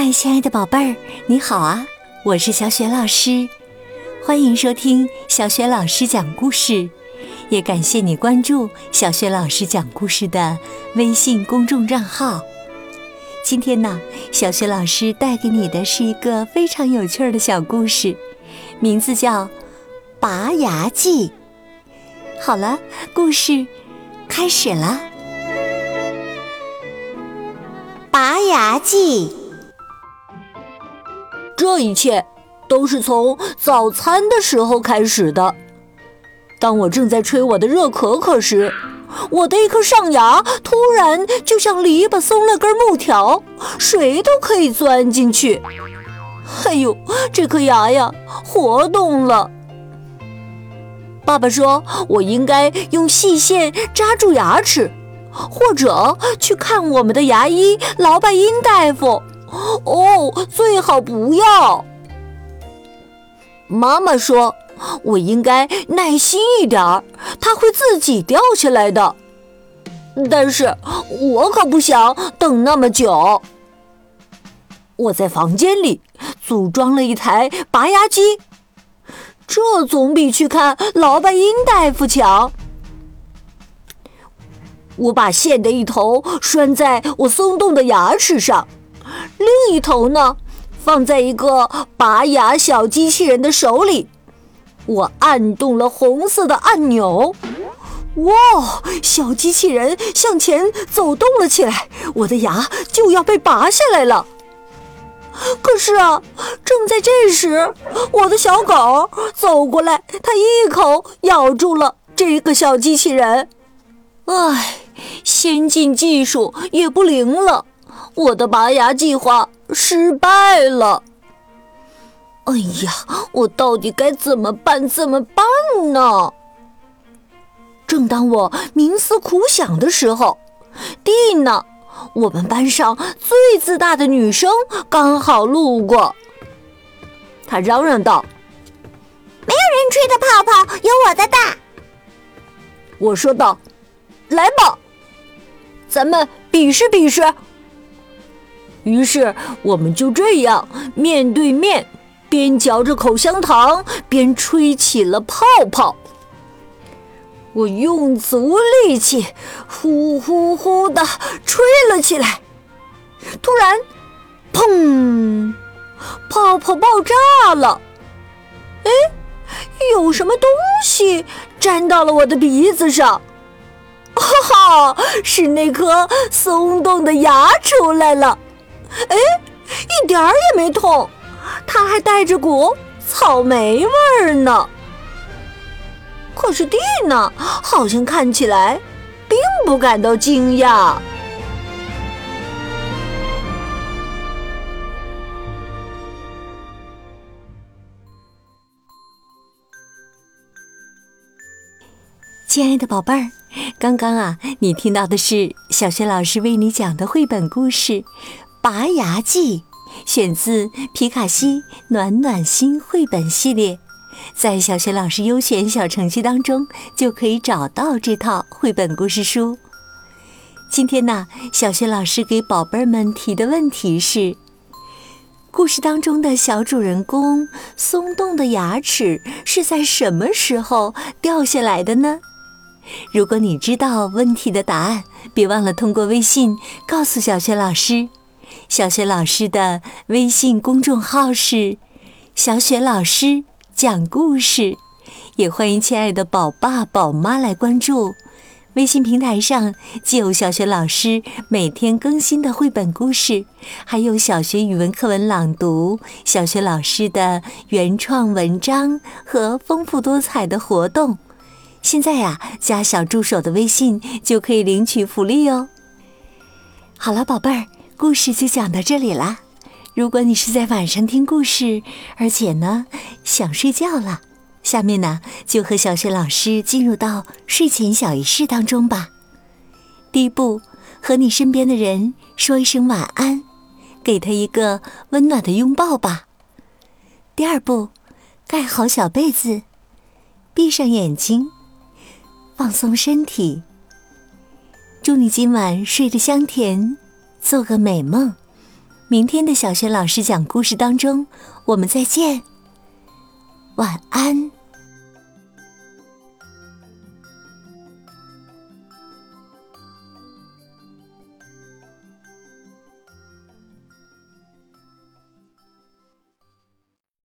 嗨，亲爱的宝贝儿，你好啊！我是小雪老师，欢迎收听小雪老师讲故事，也感谢你关注小雪老师讲故事的微信公众账号。今天呢，小雪老师带给你的是一个非常有趣的小故事，名字叫《拔牙记》。好了，故事开始了，《拔牙记》。这一切都是从早餐的时候开始的。当我正在吹我的热可可时，我的一颗上牙突然就像篱笆松了根木条，谁都可以钻进去。哎呦，这颗牙呀，活动了！爸爸说我应该用细线扎住牙齿，或者去看我们的牙医劳拜因大夫。哦，最好不要。妈妈说，我应该耐心一点儿，它会自己掉下来的。但是我可不想等那么久。我在房间里组装了一台拔牙机，这总比去看劳拜因大夫强。我把线的一头拴在我松动的牙齿上。另一头呢，放在一个拔牙小机器人的手里。我按动了红色的按钮，哇！小机器人向前走动了起来，我的牙就要被拔下来了。可是啊，正在这时，我的小狗走过来，它一口咬住了这个小机器人。唉，先进技术也不灵了。我的拔牙计划失败了。哎呀，我到底该怎么办？怎么办呢？正当我冥思苦想的时候，蒂娜，我们班上最自大的女生，刚好路过。她嚷嚷道：“没有人吹的泡泡有我的大。”我说道：“来吧，咱们比试比试。”于是我们就这样面对面，边嚼着口香糖，边吹起了泡泡。我用足力气，呼呼呼的吹了起来。突然，砰！泡泡爆炸了！哎，有什么东西粘到了我的鼻子上？哈哈，是那颗松动的牙出来了。哎，一点儿也没痛，它还带着股草莓味儿呢。可是蒂娜好像看起来并不感到惊讶。亲爱的宝贝儿，刚刚啊，你听到的是小学老师为你讲的绘本故事。《拔牙记》选自皮卡西暖暖心绘本系列，在小学老师优选小程序当中就可以找到这套绘本故事书。今天呢，小学老师给宝贝们提的问题是：故事当中的小主人公松动的牙齿是在什么时候掉下来的呢？如果你知道问题的答案，别忘了通过微信告诉小学老师。小雪老师的微信公众号是“小雪老师讲故事”，也欢迎亲爱的宝爸宝妈来关注。微信平台上既有小学老师每天更新的绘本故事，还有小学语文课文朗读、小学老师的原创文章和丰富多彩的活动。现在呀，加小助手的微信就可以领取福利哦。好了，宝贝儿。故事就讲到这里啦。如果你是在晚上听故事，而且呢想睡觉了，下面呢就和小雪老师进入到睡前小仪式当中吧。第一步，和你身边的人说一声晚安，给他一个温暖的拥抱吧。第二步，盖好小被子，闭上眼睛，放松身体。祝你今晚睡得香甜。做个美梦，明天的小学老师讲故事当中，我们再见。晚安。